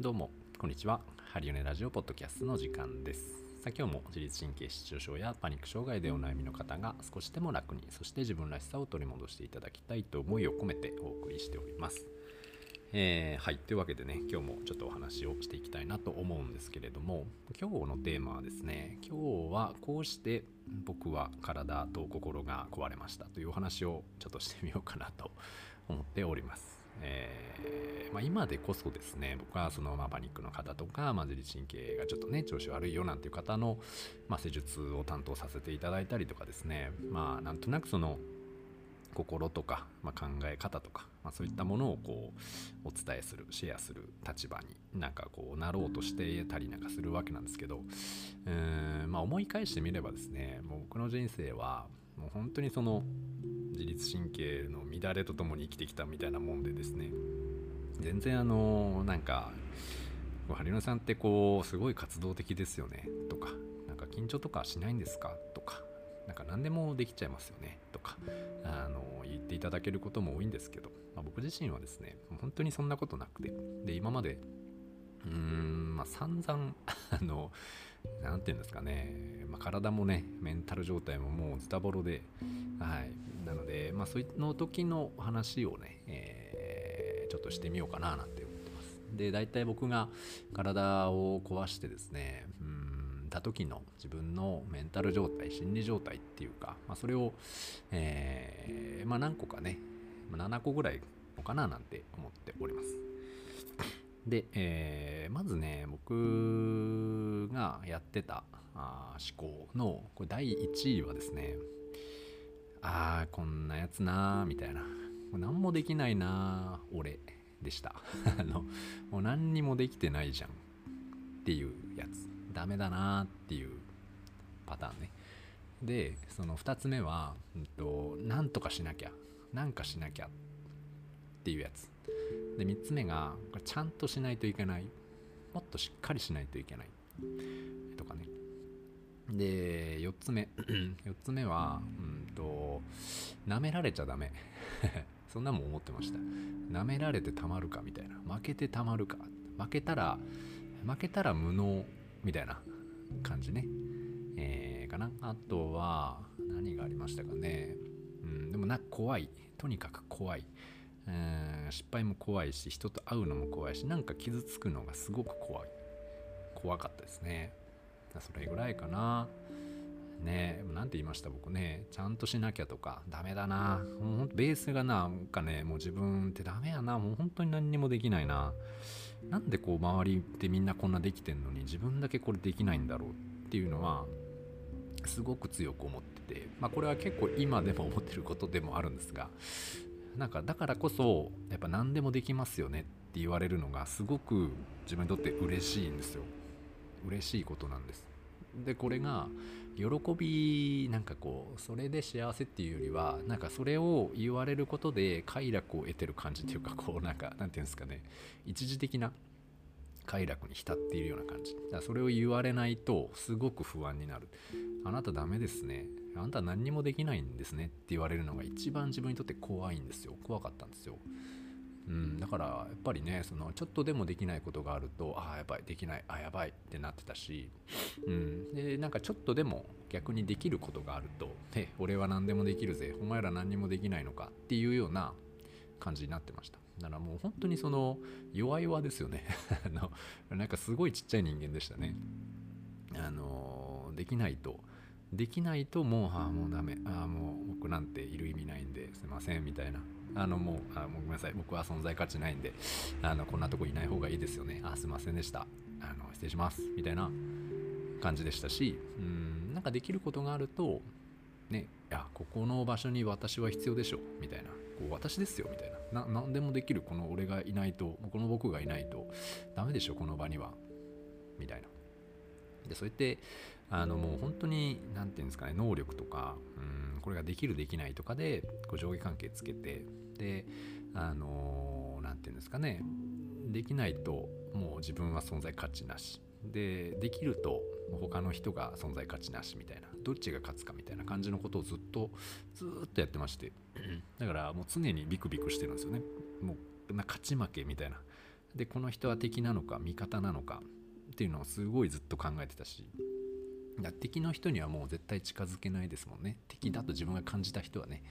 どうも、こんにちは。ハリオネラジオポッドキャストの時間です。さあ今日も自律神経失調症やパニック障害でお悩みの方が少しでも楽に、そして自分らしさを取り戻していただきたいと思いを込めてお送りしております。えーはい。というわけでね、今日もちょっとお話をしていきたいなと思うんですけれども、今日のテーマはですね、今日はこうして僕は体と心が壊れましたというお話をちょっとしてみようかなと思っております。えーまあ、今でこそですね僕はその、まあ、パニックの方とか、まあ、自律神経がちょっとね調子悪いよなんていう方の、ま、施術を担当させていただいたりとかですねまあなんとなくその心とか、まあ、考え方とか、まあ、そういったものをこうお伝えするシェアする立場になんかこうなろうとしてたりなんかするわけなんですけどうーん、まあ、思い返してみればですねもう僕の人生はもう本当にその自律神経の乱れとともに生きてきたみたいなもんでですね。全然あのなんか「ハリノさんってこうすごい活動的ですよね」とか「なんか緊張とかしないんですか?」とか「なんか何でもできちゃいますよね」とかあの言っていただけることも多いんですけど、まあ、僕自身はですね本当にそんなことなくて。で今までうーんまあ散々 あの何て言うんですかね、まあ、体もねメンタル状態ももうズタボロで。はい。なのでまあその時の話をね、えーちょっとしてみようかななんて思ってます。で大体僕が体を壊してですねうんた時の自分のメンタル状態心理状態っていうか、まあ、それを、えーまあ、何個かね7個ぐらいのかななんて思っております。で、えーまずね僕がやってたあ思考のこれ第1位はですねあーこんなやつなーみたいな。何もできないなー俺でした。あのもう何にもできてないじゃん。っていうやつ。ダメだなーっていうパターンね。でその2つ目は、うんと、なんとかしなきゃなんかしなきゃっていうやつ。で3つ目がちゃんとしないといけない。もっとしっかりしないといけない。とかね。で4つ目。4つ目はうんと舐められちゃダメ。そんなもん思ってました。舐められてたまるかみたいな。負けてたまるか。負けたら負けたら無能みたいな感じね。えーかな。あとは何がありましたかね。うんでもな怖い。とにかく怖い。うん失敗も怖いし人と会うのも怖いしなんか傷つくのがすごく怖い。怖かったですね。それぐらいかな。ねえなんて言いました僕ね。ちゃんとしなきゃとかダメだな。もうベースがなんかねもう自分ってダメやな。もう本当に何にもできないな。なんでこう周りってみんなこんなできてんのに自分だけこれできないんだろうっていうのはすごく強く思ってて。まあこれは結構今でも思ってることでもあるんですがなんかだからこそやっぱ何でもできますよねって言われるのがすごく自分にとって嬉しいんですよ。嬉しいことなんです。でこれが喜びなんかこうそれで幸せっていうよりはなんかそれを言われることで快楽を得てる感じっていうかこうなんかなんていうんですかね。一時的な快楽に浸っているような感じ。だからそれを言われないとすごく不安になる。あなたダメですね。あなた何にもできないんですねって言われるのが一番自分にとって怖いんですよ。怖かったんですよ。うん、だからやっぱりねそのちょっとでもできないことがあるとああやばいできないあやばいってなってたし、うん、でなんかちょっとでも逆にできることがあると「え俺は何でもできるぜお前ら何にもできないのか」っていうような感じになってました。だからもう本当にその弱々ですよね。あのなんかすごいちっちゃい人間でしたね。あのできないとできないともうああもうダメ。ああもう僕なんている意味ないんですいませんみたいな。あのもうあごめんなさい。僕は存在価値ないんであのこんなとこいない方がいいですよね。あすいませんでした。あの失礼します。みたいな感じでしたしうんなんかできることがあるとねいやここの場所に私は必要でしょみたいな。こう私ですよみたいな。な何でもできる。この俺がいないとこの僕がいないとダメでしょこの場には。みたいな。でそうやってあのもう本当に何て言うんですかね能力とかうんこれができるできないとかでこう上下関係つけてであの何て言うんですかねできないともう自分は存在価値なし。でできると他の人が存在価値なしみたいなどっちが勝つかみたいな感じのことをずっとずっとやってましてだからもう常にビクビクしてるんですよね。もうな勝ち負けみたいな。でこの人は敵なのか味方なのかっていうのをすごいずっと考えてたし敵の人にはもう絶対近づけないですもんね。敵だと自分が感じた人はね。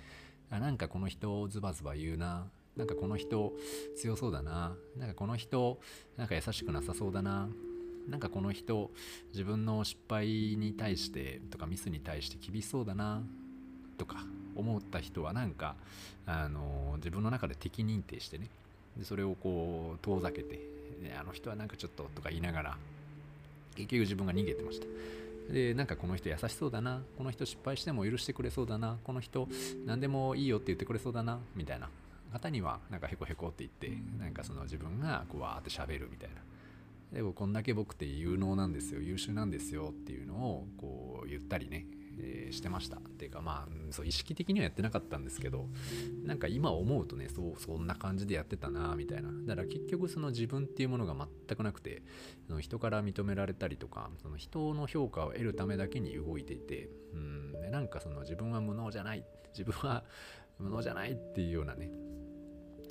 あなんかこの人ズバズバ言うな。なんかこの人強そうだな。なんかこの人なんか優しくなさそうだな。なんかこの人自分の失敗に対してとかミスに対して厳しそうだな。とか思った人はなんかあの自分の中で敵認定してね。でそれをこう遠ざけてあの人はなんかちょっととか言いながら結局自分が逃げてました。でなんかこの人優しそうだなこの人失敗しても許してくれそうだなこの人何でもいいよって言ってくれそうだなみたいな。方にはなんかへこへこって言ってなんかその自分がこうわーって喋るみたいな。でもこんだけ僕って有能なんですよ優秀なんですよっていうのをこう言ったりねえー、してました。っていうかまあそう意識的にはやってなかったんですけどなんか今思うとねそうそんな感じでやってたなみたいな。だから結局その自分っていうものが全くなくてその人から認められたりとかその人の評価を得るためだけに動いていてうんでなんかその自分は無能じゃない自分は無能じゃないっていうようなね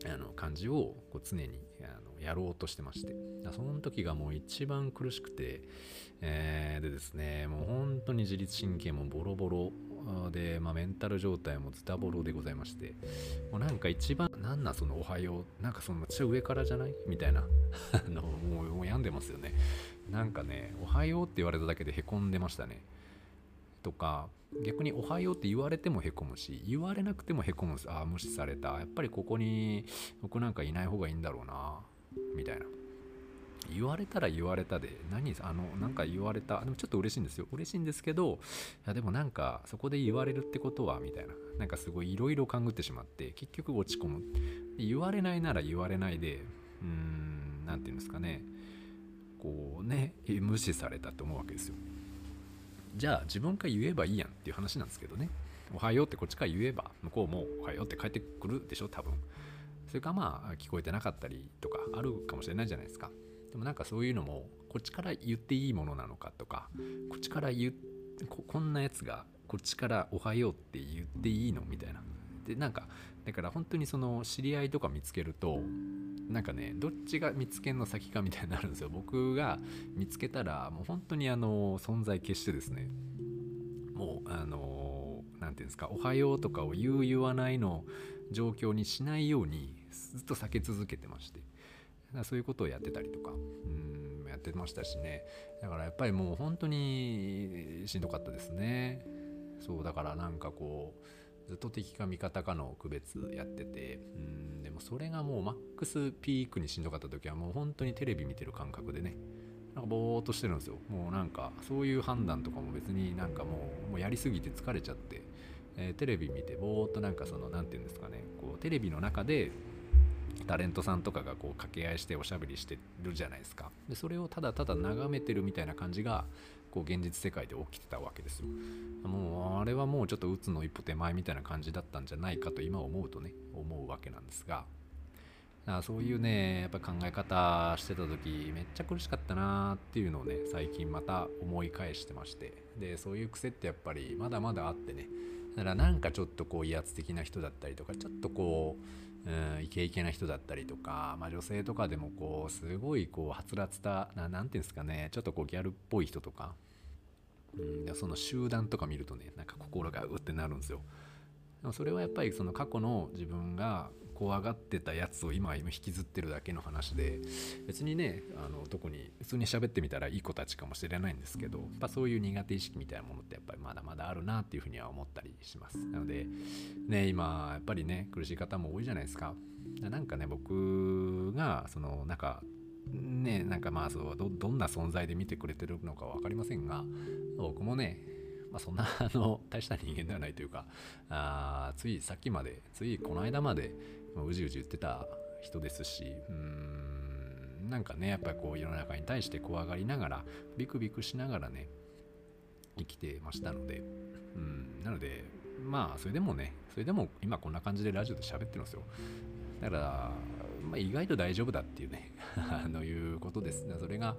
あの感じをこう常にあのやろうとしてまして。その時がもう一番苦しくて、えー、でですねもう本当に自律神経もボロボロで、まあ、メンタル状態もズタボロでございましてもうなんか一番なんなその「おはよう」なんかそのめっちゃ上からじゃない？みたいな あのもうもう病んでますよね。なんかね「おはよう」って言われただけでへこんでましたね。とか逆に「おはよう」って言われてもへこむし言われなくてもへこむああ無視された。やっぱりここに僕なんかいない方がいいんだろうなみたいな。言われたら言われたで何あのなんか言われた。でもちょっと嬉しいんですよ。嬉しいんですけどいやでもなんかそこで言われるってことはみたいな。なんかすごいいろいろ勘ぐってしまって結局落ち込む。言われないなら言われないでうーん何て言うんですかね。こうね無視されたって思うわけですよ。じゃあ自分から言えばいいやんっていう話なんですけどね。おはようってこっちから言えば向こうもおはようって帰ってくるでしょ多分。それかまあ聞こえてなかったりとかあるかもしれないじゃないですか。でもなんかそういうのもこっちから言っていいものなのかとかこっちから言ここんなやつがこっちから「おはよう」って言っていいのみたいな。でなんかだから本当にその知り合いとか見つけるとなんかねどっちが見つけんの先かみたいになるんですよ。僕が見つけたらもう本当にあの存在消してですね。もうあの何て言うんですか「おはよう」とかを言う言わないの状況にしないようにずっと避け続けてまして。そういうことをやってたりとかうんやってましたしね。だからやっぱりもう本当にしんどかったですね。そうだからなんかこうずっと敵か味方かの区別やっててうん。もそれがもうマックスピークにしんどかった時はもう本当にテレビ見てる感覚でねなんかぼーっとしてるんですよ。もうなんかそういう判断とかも別になんかもうもうやりすぎて疲れちゃって、えー、テレビ見てぼーっとなんかその何て言うんですかねこうテレビの中でタレントさんとかがこう掛け合いしておしゃべりしてるじゃないですか。でそれをただただ眺めてるみたいな感じがこう現実世界で起きてたわけですよ。もうあれはもうちょっと鬱の一歩手前みたいな感じだったんじゃないかと今思うとね思うわけなんですが。だそういうねやっぱ考え方してた時めっちゃ苦しかったなっていうのをね最近また思い返してまして。でそういう癖ってやっぱりまだまだあってね。だからなんかちょっとこう威圧的な人だったりとかちょっとこううん、イケイケな人だったりとか、まあ、女性とかでもこうすごいこうはつらつた何て言うんですかねちょっとこうギャルっぽい人とか、うん、その集団とか見るとねなんか心がうってなるんですよ。でもそれはやっぱりその過去の自分が怖がってたやつを今今引きずってるだけの話で別にねあの特に普通に喋ってみたらいい子たちかもしれないんですけどやっぱそういう苦手意識みたいなものってやっぱりまだまだあるなっていうふうには思ったりします。なのでね今やっぱりね苦しい方も多いじゃないですか。なんかね僕がそのなんかねなんかまあそうどどんな存在で見てくれてるのか分かりませんが僕もねまあ、そんなあの大した人間ではないというか あついさっきまでついこの間までうじうじ言ってた人ですしうーんなんかねやっぱりこう世の中に対して怖がりながらビクビクしながらね生きてましたのでうんなのでまあそれでもねそれでも今こんな感じでラジオで喋ってるんですよ。だから、まあ、意外と大丈夫だっていうね あのいうことです。ねそれが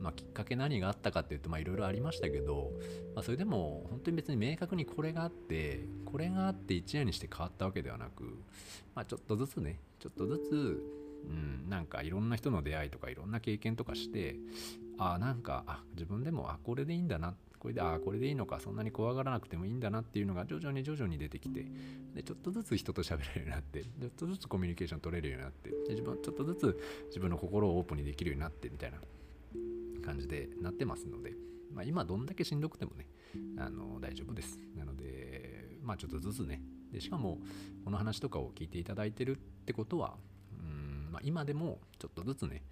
まあ、きっかけ何があったかっていうといろいろありましたけど、まあ、それでも本当に別に明確にこれがあってこれがあって一夜にして変わったわけではなく、まあ、ちょっとずつねちょっとずつうん、なんかいろんな人の出会いとかいろんな経験とかしてあなんかあ自分でもあこれでいいんだなこれであこれでいいのかそんなに怖がらなくてもいいんだなっていうのが徐々に徐々に出てきてでちょっとずつ人と喋れるようになってちょっとずつコミュニケーション取れるようになってで自分ちょっとずつ自分の心をオープンにできるようになってみたいな。感じでなってますので、まあ、今どんだけしんどくてもねあの大丈夫です。なのでまあちょっとずつね。でしかもこの話とかを聞いていただいてるってことはうん、まあ、今でもちょっとずつね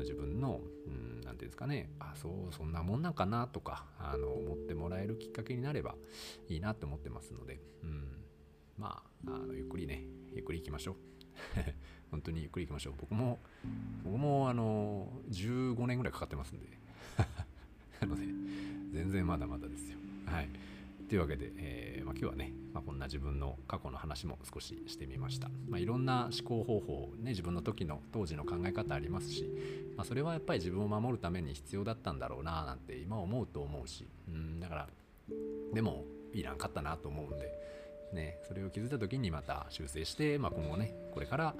自分の何て言うんですかね。あそうそんなもんなんかなとかあの思ってもらえるきっかけになればいいなって思ってますので、うん、まああのゆっくりねゆっくり行きましょう。本当にゆっくり行きましょう。僕も僕もあの15年ぐらいかかってますんで。なので全然まだまだですよ。はい。というわけで、えー、まあ、今日はね、まあ、こんな自分の過去の話も少ししてみました。まあ、いろんな思考方法、ね、自分の時の当時の考え方ありますし、まそれはやっぱり自分を守るために必要だったんだろうななんて今思うと思うし、うんだからでもいらんかったなと思うんで、ね、それを気づいた時にまた修正して、まあ、今後ねこれから、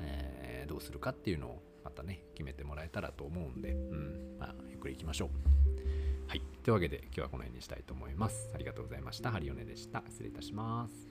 えー、どうするかっていうのをまたね決めてもらえたらと思うんで、うんまあ、ゆっくりいきましょう。はい。というわけで今日はこの辺にしたいと思います。ありがとうございました。ハリオネでした。失礼いたします。